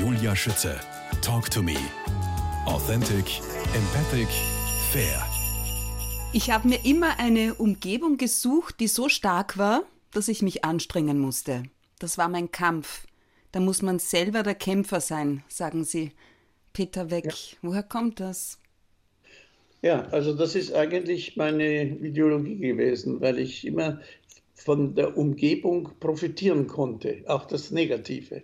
Julia Schütze. Talk to me. Authentic, empathic, fair. Ich habe mir immer eine Umgebung gesucht, die so stark war, dass ich mich anstrengen musste. Das war mein Kampf. Da muss man selber der Kämpfer sein, sagen Sie. Peter Weck, ja. woher kommt das? Ja, also das ist eigentlich meine Ideologie gewesen, weil ich immer von der Umgebung profitieren konnte, auch das Negative.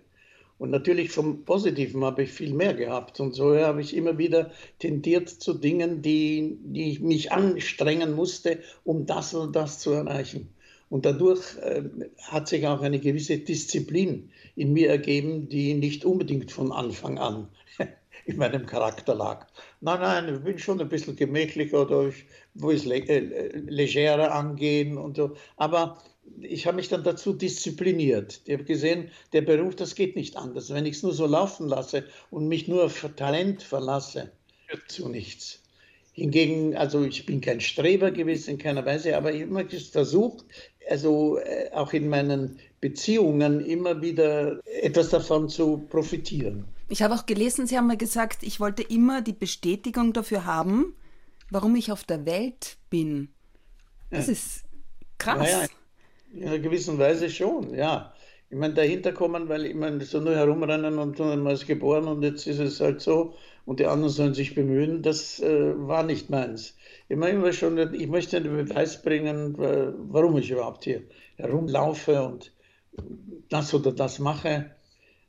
Und natürlich vom Positiven habe ich viel mehr gehabt. Und so habe ich immer wieder tendiert zu Dingen, die, die ich mich anstrengen musste, um das und das zu erreichen. Und dadurch äh, hat sich auch eine gewisse Disziplin in mir ergeben, die nicht unbedingt von Anfang an in meinem Charakter lag. Nein, nein, ich bin schon ein bisschen gemächlicher oder ich will es le äh, legerer angehen und so. Aber ich habe mich dann dazu diszipliniert. Ich habe gesehen, der Beruf, das geht nicht anders. Wenn ich es nur so laufen lasse und mich nur auf Talent verlasse, führt zu nichts. Hingegen, also ich bin kein Streber gewesen in keiner Weise, aber ich habe versucht, also äh, auch in meinen Beziehungen immer wieder etwas davon zu profitieren. Ich habe auch gelesen, Sie haben mal gesagt, ich wollte immer die Bestätigung dafür haben, warum ich auf der Welt bin. Das ja. ist krass. Naja, in einer gewissen Weise schon, ja. Ich meine, dahinter kommen, weil ich meine, so nur herumrennen und man ist geboren und jetzt ist es halt so und die anderen sollen sich bemühen, das äh, war nicht meins. Ich meine immer schon, ich möchte den Beweis bringen, warum ich überhaupt hier herumlaufe und das oder das mache.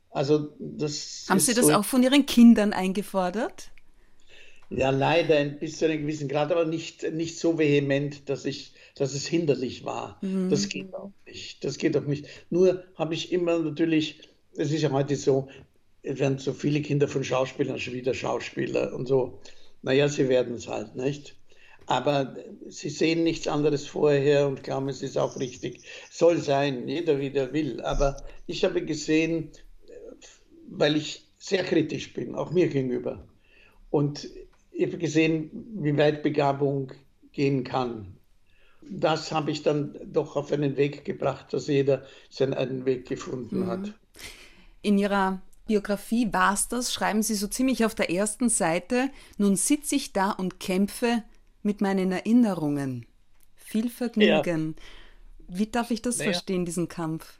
Also das Haben Sie das so, auch von Ihren Kindern eingefordert? Ja, leider bis zu einem gewissen Grad, aber nicht, nicht so vehement, dass, ich, dass es hinderlich war. Mhm. Das geht auch nicht. Das geht auch nicht. Nur habe ich immer natürlich, es ist ja heute so, es werden so viele Kinder von Schauspielern schon wieder Schauspieler und so. Naja, sie werden es halt, nicht? Aber sie sehen nichts anderes vorher und glauben, es ist auch richtig. Soll sein, jeder wie der will. Aber ich habe gesehen, weil ich sehr kritisch bin, auch mir gegenüber. Und ich habe gesehen, wie weit Begabung gehen kann. Das habe ich dann doch auf einen Weg gebracht, dass jeder seinen eigenen Weg gefunden mhm. hat. In Ihrer Biografie war es das, schreiben Sie so ziemlich auf der ersten Seite, nun sitze ich da und kämpfe mit meinen Erinnerungen. Viel Vergnügen. Ja. Wie darf ich das naja. verstehen, diesen Kampf?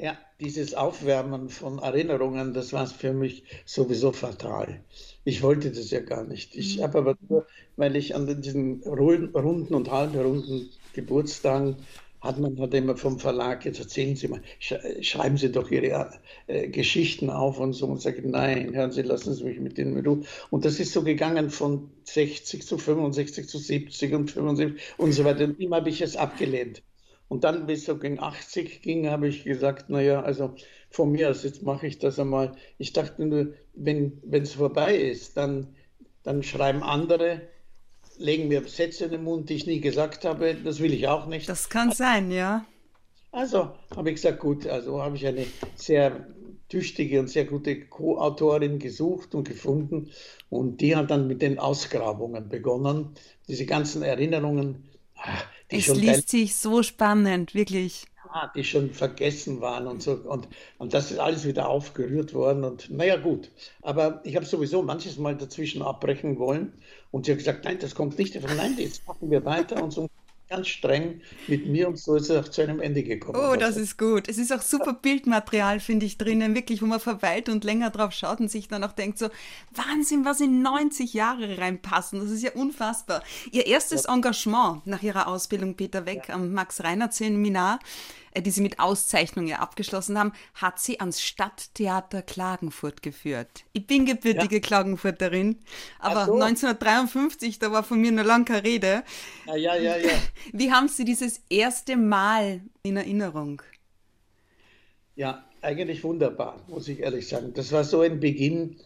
Ja, dieses Aufwärmen von Erinnerungen, das war für mich sowieso fatal. Ich wollte das ja gar nicht. Ich mhm. habe aber nur, weil ich an diesen runden und halbrunden Geburtstagen hat man hat immer vom Verlag, jetzt erzählen Sie mal, schreiben Sie doch Ihre äh, Geschichten auf und so und sagen, nein, hören Sie, lassen Sie mich mit denen in Ruhe. Und das ist so gegangen von 60 zu 65 zu 70 und 75 und so weiter. Und immer habe ich es abgelehnt. Und dann, bis so gegen 80 ging, habe ich gesagt, naja, also von mir aus, jetzt mache ich das einmal. Ich dachte nur, wenn es vorbei ist, dann, dann schreiben andere, legen mir Sätze in den Mund, die ich nie gesagt habe. Das will ich auch nicht. Das kann sein, ja. Also habe ich gesagt, gut, also habe ich eine sehr tüchtige und sehr gute Co-Autorin gesucht und gefunden. Und die hat dann mit den Ausgrabungen begonnen. Diese ganzen Erinnerungen es liest sich so spannend, wirklich. Ja, die schon vergessen waren und so. Und, und das ist alles wieder aufgerührt worden. Und naja, gut. Aber ich habe sowieso manches Mal dazwischen abbrechen wollen. Und sie hat gesagt, nein, das kommt nicht. Nein, jetzt machen wir weiter und so ganz streng mit mir und so ist es auch zu einem Ende gekommen. Oh, das ist gut. Es ist auch super Bildmaterial, finde ich, drinnen, wirklich, wo man verweilt und länger drauf schaut und sich dann auch denkt, so Wahnsinn, was in 90 Jahre reinpassen. Das ist ja unfassbar. Ihr erstes ja. Engagement nach Ihrer Ausbildung, Peter Weck, ja. am Max-Reinhardt-Seminar, äh, die Sie mit Auszeichnung ja abgeschlossen haben, hat Sie ans Stadttheater Klagenfurt geführt. Ich bin gebürtige ja. Klagenfurterin, aber so. 1953, da war von mir noch lange keine Rede. Ja, ja, ja, ja. Wie haben Sie dieses erste Mal in Erinnerung? Ja, eigentlich wunderbar, muss ich ehrlich sagen. Das war so ein Beginn.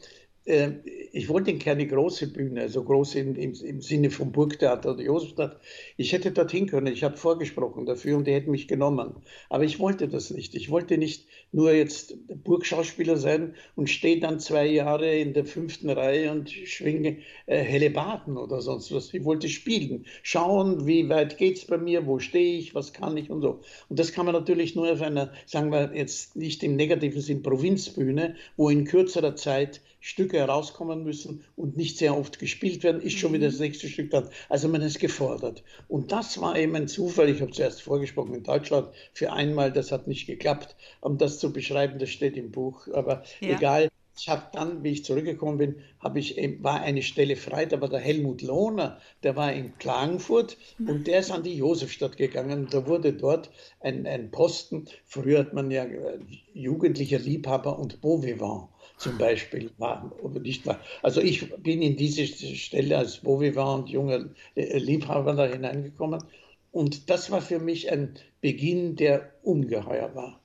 Äh, ich wollte keine große Bühne, also groß im, im, im Sinne vom Burgtheater oder Josefstadt. Ich hätte dorthin können, ich habe vorgesprochen dafür und die hätten mich genommen. Aber ich wollte das nicht. Ich wollte nicht nur jetzt Burgschauspieler sein und stehe dann zwei Jahre in der fünften Reihe und schwinge äh, helle Baden oder sonst was. Ich wollte spielen, schauen, wie weit geht es bei mir, wo stehe ich, was kann ich und so. Und das kann man natürlich nur auf einer, sagen wir jetzt nicht im negativen Sinn, Provinzbühne, wo in kürzerer Zeit Stücke herauskommen müssen und nicht sehr oft gespielt werden, ist schon wieder das mhm. nächste Stück dann. Also man ist gefordert. Und das war eben ein Zufall. Ich habe zuerst vorgesprochen in Deutschland für einmal, das hat nicht geklappt. Um das zu beschreiben, das steht im Buch. Aber ja. egal. Ich habe dann, wie ich zurückgekommen bin, habe ich, war eine Stelle frei, da war der Helmut Lohner, der war in Klagenfurt und der ist an die Josefstadt gegangen. Da wurde dort ein, ein Posten, früher hat man ja äh, jugendlicher Liebhaber und Beau Vivant zum Beispiel war oder nicht war. Also ich bin in diese Stelle als Bovivant und junger Liebhaber da hineingekommen und das war für mich ein Beginn, der ungeheuer war.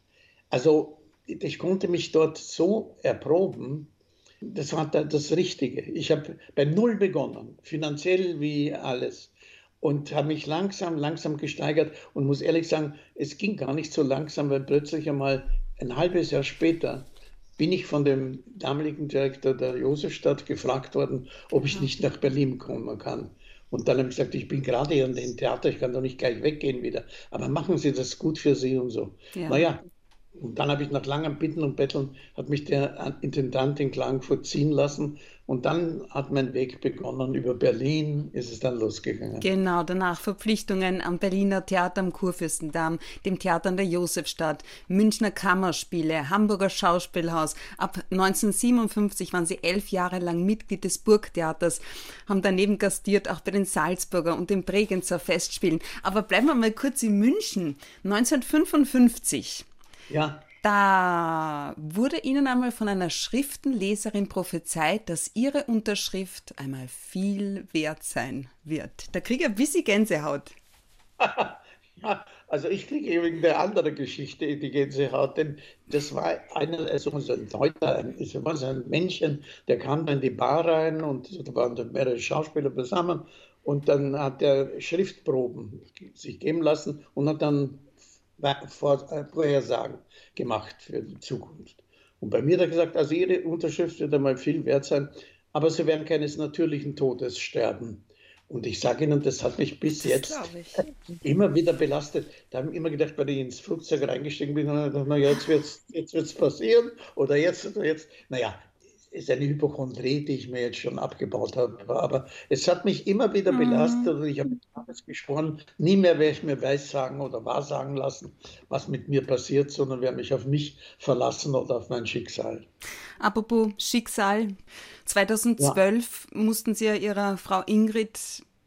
Also ich konnte mich dort so erproben, das war das Richtige. Ich habe bei Null begonnen, finanziell wie alles und habe mich langsam, langsam gesteigert und muss ehrlich sagen, es ging gar nicht so langsam, weil plötzlich einmal ein halbes Jahr später bin ich von dem damaligen Direktor der Josefstadt gefragt worden, ob ich nicht nach Berlin kommen kann. Und dann habe ich gesagt, ich bin gerade hier in dem Theater, ich kann doch nicht gleich weggehen wieder. Aber machen Sie das gut für Sie und so. Ja. Naja, und dann habe ich nach langem Bitten und Betteln, hat mich der Intendant in Klagenfurt ziehen lassen. Und dann hat mein Weg begonnen. Über Berlin ist es dann losgegangen. Genau, danach Verpflichtungen am Berliner Theater am Kurfürstendamm, dem Theater an der Josefstadt, Münchner Kammerspiele, Hamburger Schauspielhaus. Ab 1957 waren sie elf Jahre lang Mitglied des Burgtheaters, haben daneben gastiert auch bei den Salzburger und den Bregenzer Festspielen. Aber bleiben wir mal kurz in München. 1955 ja. Da wurde Ihnen einmal von einer Schriftenleserin prophezeit, dass Ihre Unterschrift einmal viel wert sein wird. Da kriege ich ein bisschen Gänsehaut. ja, also ich kriege eben eine andere Geschichte die Gänsehaut, denn das war einer, also so ein Deuter, so ein Männchen, der kam dann in die Bar rein und da waren dann mehrere Schauspieler zusammen und dann hat er Schriftproben sich geben lassen und hat dann Vorhersagen gemacht für die Zukunft. Und bei mir hat er gesagt, also Ihre Unterschrift wird einmal viel wert sein, aber Sie werden keines natürlichen Todes sterben. Und ich sage Ihnen, das hat mich bis das jetzt immer wieder belastet. Da habe ich immer gedacht, weil ich ins Flugzeug reingestiegen bin, gedacht, naja, jetzt wird es jetzt wird's passieren oder jetzt oder jetzt. Naja, ist eine Hypochondrie, die ich mir jetzt schon abgebaut habe. Aber es hat mich immer wieder mhm. belastet und ich habe damals geschworen, nie mehr werde ich mir weissagen oder wahrsagen lassen, was mit mir passiert, sondern werde mich auf mich verlassen oder auf mein Schicksal. Apropos Schicksal, 2012 ja. mussten Sie ja Ihrer Frau Ingrid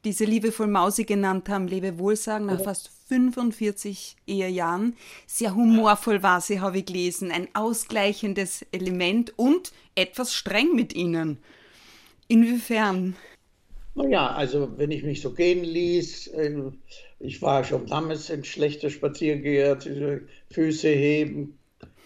diese liebevoll Mausi genannt haben, Lebewohl sagen, nach fast 45 Ehejahren. Sehr humorvoll war sie, habe ich gelesen. Ein ausgleichendes Element und etwas streng mit ihnen. Inwiefern? Naja, also wenn ich mich so gehen ließ, äh, ich war schon damals ein schlechter Spaziergeher, Füße heben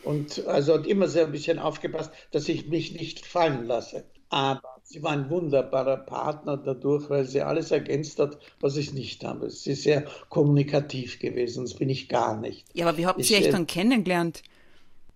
und also immer sehr ein bisschen aufgepasst, dass ich mich nicht fallen lasse. Aber sie war ein wunderbarer Partner dadurch, weil sie alles ergänzt hat, was ich nicht habe. Sie ist sehr kommunikativ gewesen, das bin ich gar nicht. Ja, aber wie habt ihr euch äh, dann kennengelernt?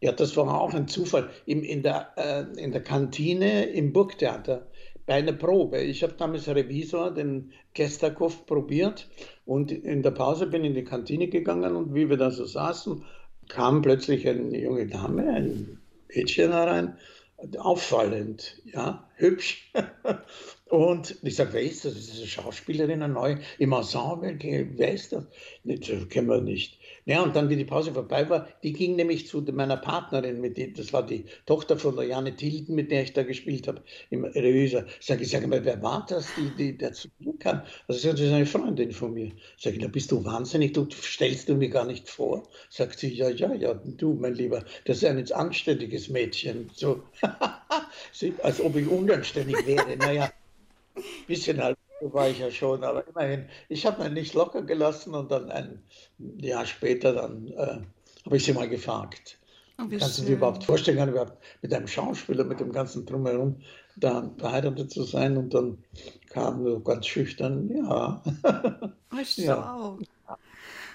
Ja, das war auch ein Zufall. In, in, der, äh, in der Kantine im Burgtheater bei einer Probe. Ich habe damals Revisor, den Kestakow, probiert und in der Pause bin ich in die Kantine gegangen und wie wir da so saßen, kam plötzlich eine junge Dame, ein Mädchen herein auffallend, ja, hübsch. Und ich sage, wer ist das? Das ist eine Schauspielerin, eine neue im Ensemble. Wer ist das? Das kennen wir nicht. Ja, und dann, wie die Pause vorbei war, die ging nämlich zu meiner Partnerin, mit dem, das war die Tochter von der Janne Tilden, mit der ich da gespielt habe, im Revue. Sag ich, sag mal, wer war das, die, die, mir kam? Also, das ist eine Freundin von mir. Sag ich, da bist du wahnsinnig, du stellst du mir gar nicht vor. Sagt sie, ja, ja, ja, du, mein Lieber, das ist ein anständiges Mädchen. So, als ob ich unanständig wäre. Naja, bisschen halt war ich ja schon, aber immerhin, ich habe mich nicht locker gelassen und dann ein Jahr später, dann äh, habe ich sie mal gefragt. Oh, Kannst du dir überhaupt vorstellen, kann überhaupt mit einem Schauspieler, mit dem ganzen Drumherum, da verheiratet zu sein? Und dann kam so ganz schüchtern, ja. Oh, schau. Ja.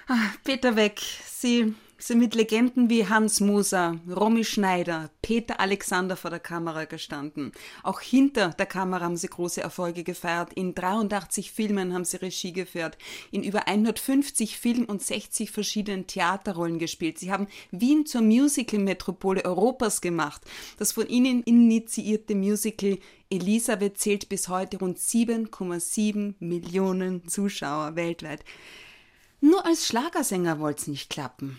Ah, Peter Weg, Sie mit Legenden wie Hans Moser, Romy Schneider, Peter Alexander vor der Kamera gestanden. Auch hinter der Kamera haben sie große Erfolge gefeiert. In 83 Filmen haben sie Regie geführt, in über 150 Film- und 60 verschiedenen Theaterrollen gespielt. Sie haben Wien zur Musical-Metropole Europas gemacht. Das von ihnen initiierte Musical Elisabeth zählt bis heute rund 7,7 Millionen Zuschauer weltweit. Nur als Schlagersänger wollte es nicht klappen.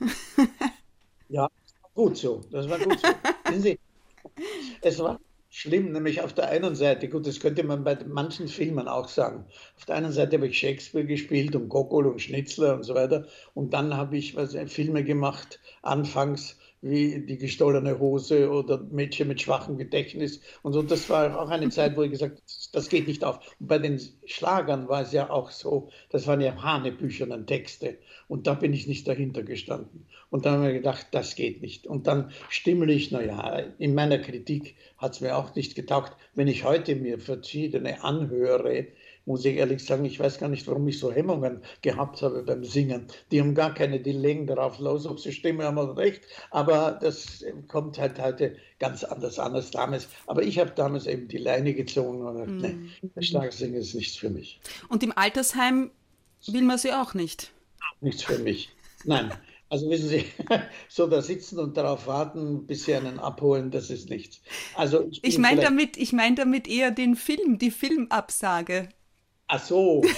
ja, gut so. Das war gut so. Sie, es war schlimm, nämlich auf der einen Seite, gut, das könnte man bei manchen Filmen auch sagen. Auf der einen Seite habe ich Shakespeare gespielt und Gogol und Schnitzler und so weiter. Und dann habe ich was, Filme gemacht, anfangs wie die gestohlene Hose oder Mädchen mit schwachem Gedächtnis und so. Das war auch eine Zeit, wo ich gesagt habe, das geht nicht auf. Und bei den Schlagern war es ja auch so, das waren ja hanebücherne Texte und da bin ich nicht dahinter gestanden. Und dann habe ich gedacht, das geht nicht. Und dann stimmlich, naja, in meiner Kritik hat es mir auch nicht getaugt. Wenn ich heute mir verschiedene anhöre, muss ich ehrlich sagen, ich weiß gar nicht, warum ich so Hemmungen gehabt habe beim Singen. Die haben gar keine, die legen darauf los, ob sie Stimme haben oder recht. Aber das kommt halt heute ganz anders an als damals. Aber ich habe damals eben die Leine gezogen und gesagt, mm. nee, das Schlagersingen ist nichts für mich. Und im Altersheim will man sie auch nicht? Nichts für mich. Nein. Also wissen Sie, so da sitzen und darauf warten, bis sie einen abholen, das ist nichts. Also ich, ich meine damit, ich meine damit eher den Film, die Filmabsage. Ach so.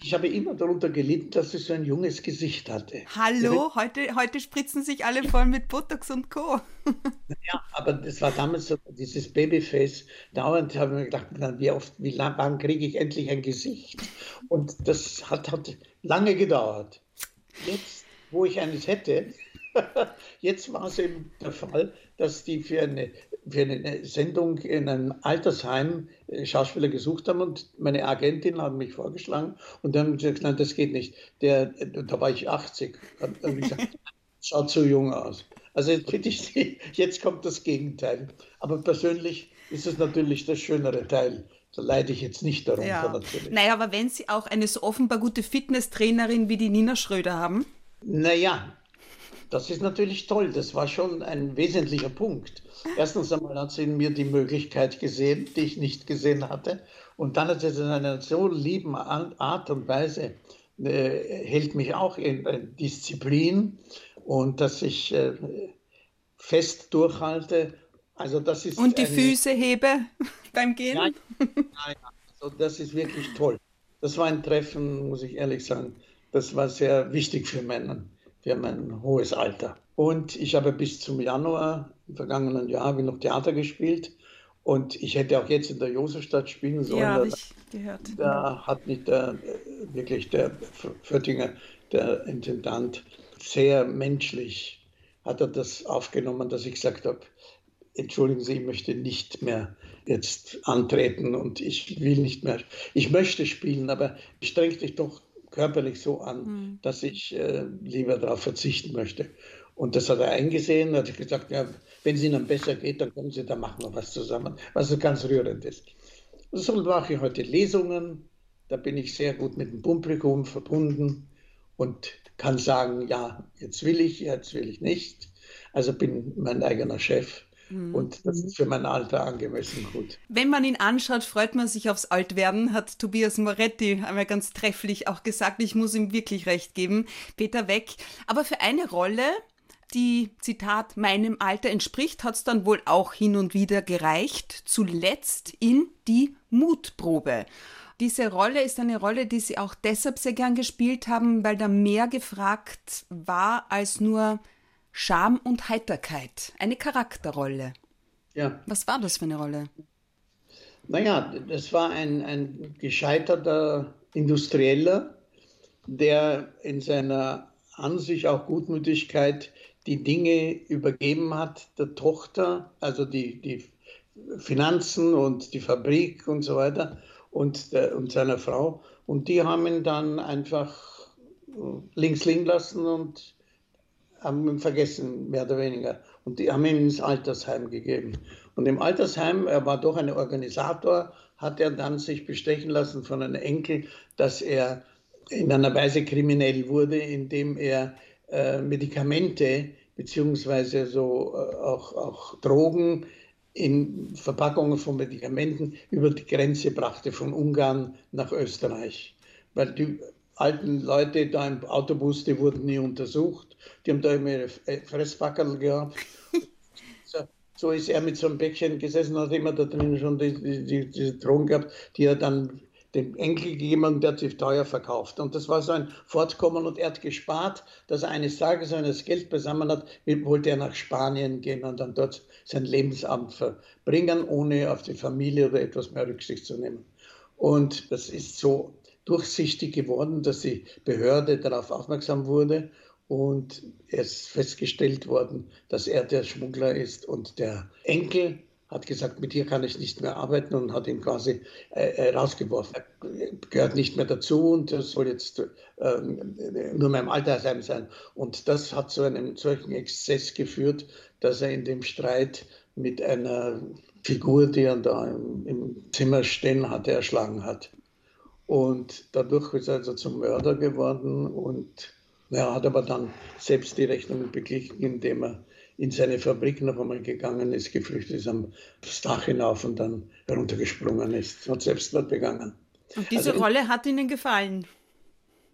Ich habe immer darunter gelitten, dass sie so ein junges Gesicht hatte. Hallo, heute, heute spritzen sich alle voll mit Botox und Co. Ja, aber das war damals so, dieses Babyface. Dauernd habe ich mir gedacht, wie oft, wie lang, wann kriege ich endlich ein Gesicht? Und das hat, hat lange gedauert. Jetzt, wo ich eines hätte, jetzt war es eben der Fall, dass die für eine für eine Sendung in einem Altersheim äh, Schauspieler gesucht haben und meine Agentin hat mich vorgeschlagen und dann haben sie gesagt, nein, das geht nicht. Der, da war ich 80. Dann habe ich gesagt, schaut zu jung aus. Also jetzt, ich, jetzt kommt das Gegenteil. Aber persönlich ist es natürlich der schönere Teil. Da leide ich jetzt nicht darunter ja. natürlich. Naja, aber wenn Sie auch eine so offenbar gute Fitnesstrainerin wie die Nina Schröder haben? Naja, das ist natürlich toll. Das war schon ein wesentlicher Punkt. Erstens einmal hat sie in mir die Möglichkeit gesehen, die ich nicht gesehen hatte. Und dann hat sie es in einer so lieben Art und Weise, äh, hält mich auch in äh, Disziplin und dass ich äh, fest durchhalte. Also das ist und die eine, Füße hebe beim Gehen? Ja, ja, also das ist wirklich toll. Das war ein Treffen, muss ich ehrlich sagen. Das war sehr wichtig für, meinen, für mein hohes Alter. Und ich habe bis zum Januar im vergangenen Jahr habe ich noch Theater gespielt. Und ich hätte auch jetzt in der Josefstadt spielen sollen. Ja, habe ich gehört. Da hat nicht der, wirklich der Föttinger, der Intendant, sehr menschlich hat er das aufgenommen, dass ich gesagt habe, entschuldigen Sie, ich möchte nicht mehr jetzt antreten und ich will nicht mehr, ich möchte spielen, aber streng dich doch körperlich so an, mhm. dass ich äh, lieber darauf verzichten möchte. Und das hat er eingesehen, hat gesagt, ja, wenn es Ihnen besser geht, dann kommen Sie, dann machen wir was zusammen, was so ganz rührend ist. So mache ich heute Lesungen, da bin ich sehr gut mit dem Publikum verbunden und kann sagen, ja, jetzt will ich, jetzt will ich nicht. Also bin mein eigener Chef. Mhm. Und das ist für mein Alter angemessen gut. Wenn man ihn anschaut, freut man sich aufs Altwerden, hat Tobias Moretti einmal ganz trefflich auch gesagt. Ich muss ihm wirklich recht geben. Peter Weg. Aber für eine Rolle die, Zitat, meinem Alter entspricht, hat es dann wohl auch hin und wieder gereicht, zuletzt in die Mutprobe. Diese Rolle ist eine Rolle, die Sie auch deshalb sehr gern gespielt haben, weil da mehr gefragt war als nur Scham und Heiterkeit. Eine Charakterrolle. Ja. Was war das für eine Rolle? Naja, das war ein, ein gescheiterter Industrieller, der in seiner an sich auch Gutmütigkeit die Dinge übergeben hat der Tochter, also die, die Finanzen und die Fabrik und so weiter und, der, und seiner Frau. Und die haben ihn dann einfach links liegen lassen und haben ihn vergessen, mehr oder weniger. Und die haben ihn ins Altersheim gegeben. Und im Altersheim, er war doch ein Organisator, hat er dann sich bestechen lassen von einem Enkel, dass er in einer Weise kriminell wurde, indem er äh, Medikamente beziehungsweise so äh, auch, auch Drogen in Verpackungen von Medikamenten über die Grenze brachte von Ungarn nach Österreich. Weil die alten Leute da im Autobus, die wurden nie untersucht, die haben da immer ihre Fressbackerl gehabt. so ist er mit so einem Päckchen gesessen, hat immer da drin schon die, die, die, diese Drogen gehabt, die er dann dem Enkel gegeben und der hat sie teuer verkauft. Und das war so ein Fortkommen und er hat gespart, dass er eines Tages, wenn er das Geld beisammen hat, wollte er nach Spanien gehen und dann dort sein Lebensabend verbringen, ohne auf die Familie oder etwas mehr Rücksicht zu nehmen. Und das ist so durchsichtig geworden, dass die Behörde darauf aufmerksam wurde und es festgestellt worden, dass er der Schmuggler ist und der Enkel hat gesagt, mit dir kann ich nicht mehr arbeiten und hat ihn quasi äh, äh rausgeworfen. Er gehört nicht mehr dazu und das soll jetzt äh, nur mehr im Altersheim sein. Und das hat zu einem solchen Exzess geführt, dass er in dem Streit mit einer Figur, die er da im, im Zimmer stehen hatte, erschlagen hat. Und dadurch ist er also zum Mörder geworden und er hat aber dann selbst die Rechnung beglichen, indem er in seine Fabrik noch einmal gegangen ist, geflüchtet ist, am Dach hinauf und dann heruntergesprungen ist, hat Selbstmord begangen. Und diese also, Rolle hat Ihnen gefallen?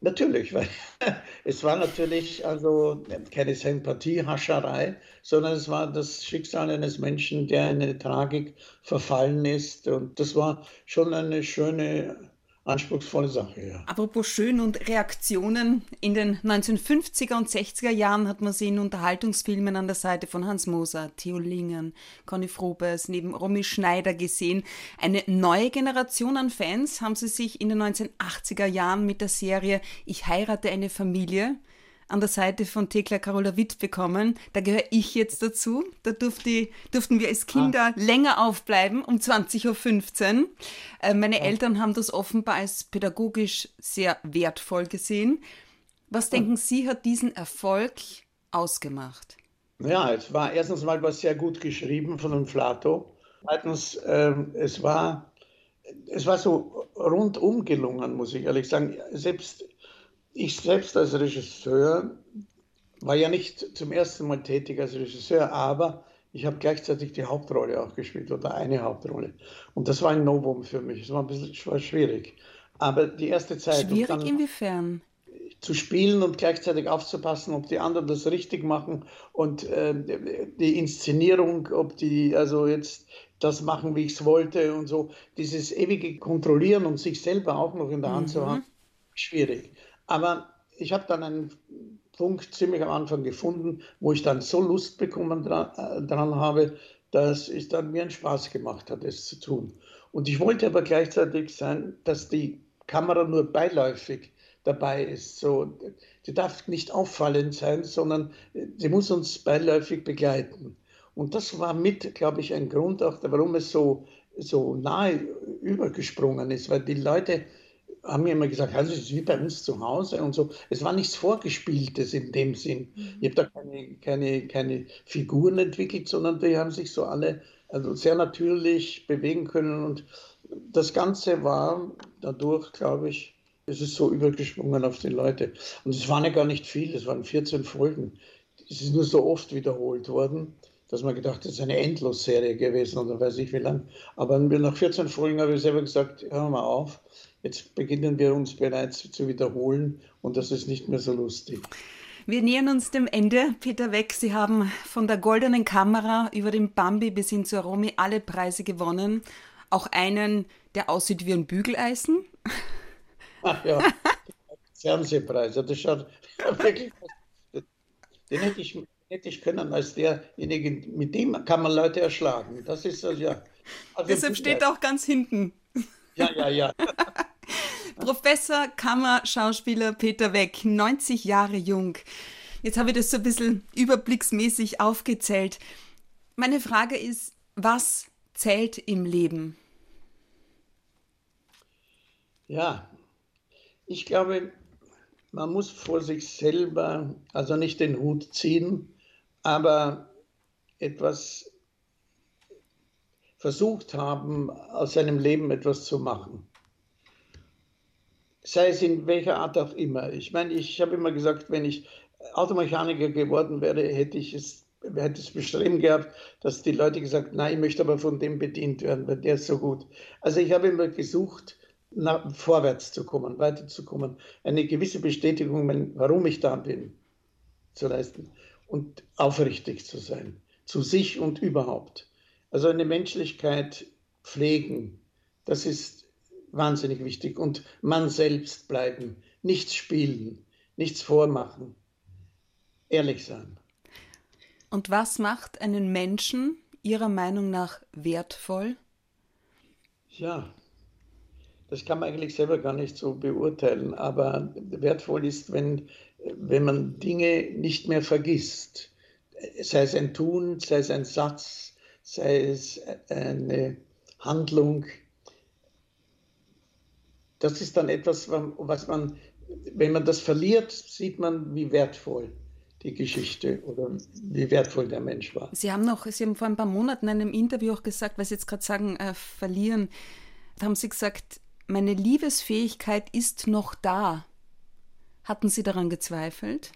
Natürlich, weil es war natürlich also keine Sympathiehascherei, sondern es war das Schicksal eines Menschen, der in eine Tragik verfallen ist. Und das war schon eine schöne anspruchsvolle Sache, ja. Apropos schön und Reaktionen. In den 1950er und 60er Jahren hat man sie in Unterhaltungsfilmen an der Seite von Hans Moser, Theo Lingen, Conny Frobes, neben Romy Schneider gesehen. Eine neue Generation an Fans haben sie sich in den 1980er Jahren mit der Serie Ich heirate eine Familie an der Seite von Thekla Carola Witt bekommen. Da gehöre ich jetzt dazu. Da durfte, durften wir als Kinder ah. länger aufbleiben, um 20.15 Uhr. Äh, meine ja. Eltern haben das offenbar als pädagogisch sehr wertvoll gesehen. Was denken Sie, hat diesen Erfolg ausgemacht? Ja, es war erstens mal was sehr gut geschrieben von dem Flato. Zweitens, äh, es war es war so rundum gelungen, muss ich ehrlich sagen. Selbst ich selbst als Regisseur war ja nicht zum ersten Mal tätig als Regisseur, aber ich habe gleichzeitig die Hauptrolle auch gespielt oder eine Hauptrolle. Und das war ein Novum für mich. Es war ein bisschen war schwierig. Aber die erste Zeit. Schwierig inwiefern? Zu spielen und gleichzeitig aufzupassen, ob die anderen das richtig machen und äh, die Inszenierung, ob die also jetzt das machen, wie ich es wollte und so. Dieses ewige Kontrollieren und sich selber auch noch in der Hand mhm. zu haben, schwierig. Aber ich habe dann einen Punkt ziemlich am Anfang gefunden, wo ich dann so Lust bekommen dran, äh, dran habe, dass es dann mir einen Spaß gemacht hat, es zu tun. Und ich wollte aber gleichzeitig sein, dass die Kamera nur beiläufig dabei ist. So, die darf nicht auffallend sein, sondern sie muss uns beiläufig begleiten. Und das war mit, glaube ich, ein Grund auch, warum es so, so nahe übergesprungen ist, weil die Leute haben mir immer gesagt, also es ist wie bei uns zu Hause und so. Es war nichts Vorgespieltes in dem Sinn. Ich habe da keine, keine, keine Figuren entwickelt, sondern die haben sich so alle also sehr natürlich bewegen können. Und das Ganze war dadurch, glaube ich, es ist so übergesprungen auf die Leute. Und es waren ja gar nicht viel, es waren 14 Folgen. Es ist nur so oft wiederholt worden, dass man gedacht hat, es ist eine Endlosserie gewesen oder weiß ich wie lang. Aber nach 14 Folgen habe ich selber gesagt, hören wir mal auf Jetzt beginnen wir uns bereits zu wiederholen und das ist nicht mehr so lustig. Wir nähern uns dem Ende. Peter Weck, Sie haben von der goldenen Kamera über den Bambi bis hin zur Romy alle Preise gewonnen. Auch einen, der aussieht wie ein Bügeleisen. Ach ja, Fernsehpreis. Das schaut wirklich. Den hätte ich, hätte ich können als derjenige, mit dem kann man Leute erschlagen. Das ist also ja. Also Deshalb steht auch ganz hinten. Ja, ja, ja. Professor Kammerschauspieler Peter Weck, 90 Jahre jung. Jetzt habe ich das so ein bisschen überblicksmäßig aufgezählt. Meine Frage ist, was zählt im Leben? Ja, ich glaube, man muss vor sich selber, also nicht den Hut ziehen, aber etwas versucht haben, aus seinem Leben etwas zu machen. Sei es in welcher Art auch immer. Ich meine, ich habe immer gesagt, wenn ich Automechaniker geworden wäre, hätte ich es hätte es bestreben gehabt, dass die Leute gesagt, nein, ich möchte aber von dem bedient werden, weil der ist so gut. Also ich habe immer gesucht, nach, vorwärts zu kommen, weiterzukommen, eine gewisse Bestätigung, warum ich da bin, zu leisten und aufrichtig zu sein, zu sich und überhaupt. Also eine Menschlichkeit pflegen, das ist wahnsinnig wichtig und man selbst bleiben, nichts spielen, nichts vormachen, ehrlich sein. Und was macht einen Menschen Ihrer Meinung nach wertvoll? Ja, das kann man eigentlich selber gar nicht so beurteilen, aber wertvoll ist, wenn, wenn man Dinge nicht mehr vergisst. Sei es ein Tun, sei es ein Satz, sei es eine Handlung. Das ist dann etwas, was man, wenn man das verliert, sieht man, wie wertvoll die Geschichte oder wie wertvoll der Mensch war. Sie haben noch, Sie haben vor ein paar Monaten in einem Interview auch gesagt, weil Sie jetzt gerade sagen, äh, verlieren, da haben Sie gesagt, meine Liebesfähigkeit ist noch da. Hatten Sie daran gezweifelt?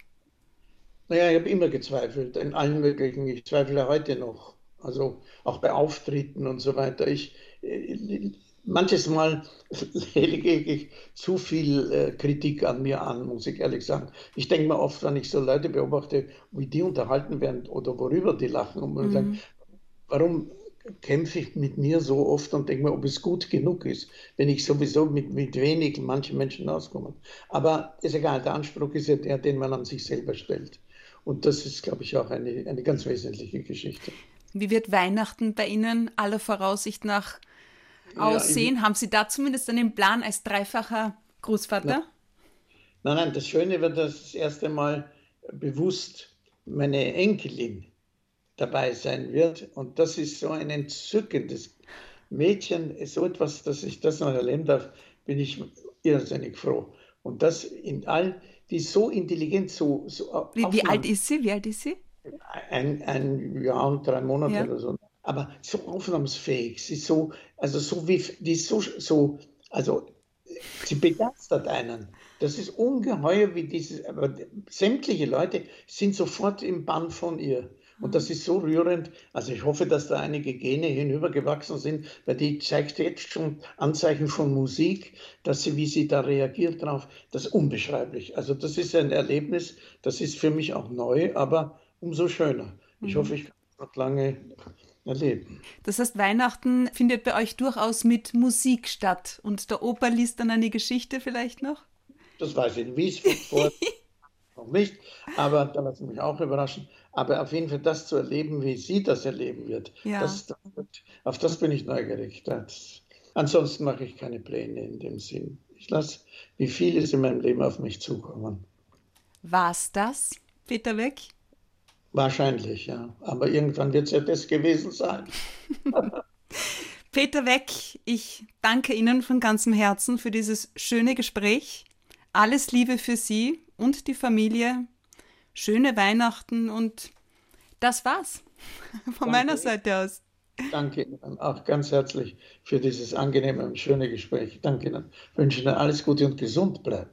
Naja, ich habe immer gezweifelt, in allen möglichen. Ich zweifle heute noch. Also auch bei Auftritten und so weiter. Ich, äh, manches Mal lege ich zu viel äh, Kritik an mir an, muss ich ehrlich sagen. Ich denke mir oft, wenn ich so Leute beobachte, wie die unterhalten werden oder worüber die lachen und man mhm. sagt, warum kämpfe ich mit mir so oft und denke mir, ob es gut genug ist, wenn ich sowieso mit, mit wenig manchen Menschen auskomme. Aber ist egal, der Anspruch ist ja der, den man an sich selber stellt. Und das ist, glaube ich, auch eine, eine ganz wesentliche Geschichte. Wie wird Weihnachten bei Ihnen aller Voraussicht nach aussehen? Ja, Haben Sie da zumindest einen Plan als dreifacher Großvater? Nein, nein, das Schöne wird das erste Mal bewusst meine Enkelin dabei sein wird. Und das ist so ein entzückendes Mädchen, so etwas, dass ich das noch erleben darf, bin ich irrsinnig froh. Und das in all, die so intelligent, so. so wie, wie, alt ist sie? Wie alt ist sie? Ein, ein Jahr und drei Monate ja. oder so. Aber so aufnahmsfähig. Sie so, also so wie, die so, so, also sie begeistert einen. Das ist ungeheuer, wie dieses, aber sämtliche Leute sind sofort im Bann von ihr. Und das ist so rührend. Also ich hoffe, dass da einige Gene hinübergewachsen sind, weil die zeigt jetzt schon Anzeichen von Musik, dass sie, wie sie da reagiert drauf, das ist unbeschreiblich. Also das ist ein Erlebnis, das ist für mich auch neu, aber umso schöner. Ich mhm. hoffe, ich kann noch lange erleben. Das heißt, Weihnachten findet bei euch durchaus mit Musik statt und der Opa liest dann eine Geschichte vielleicht noch? Das weiß ich nicht, wie es vor noch nicht, aber da lasse ich mich auch überraschen. Aber auf jeden Fall das zu erleben, wie sie das erleben wird, ja. das, auf das bin ich neugierig. Das, ansonsten mache ich keine Pläne in dem Sinn. Ich lasse, wie vieles in meinem Leben auf mich zukommen. War's das, Peter Weck? Wahrscheinlich, ja. Aber irgendwann wird es ja das gewesen sein. Peter Weck, ich danke Ihnen von ganzem Herzen für dieses schöne Gespräch. Alles Liebe für Sie und die Familie. Schöne Weihnachten und das war's von Danke. meiner Seite aus. Danke Ihnen auch ganz herzlich für dieses angenehme und schöne Gespräch. Danke Ihnen. Ich wünsche Ihnen alles Gute und gesund bleiben.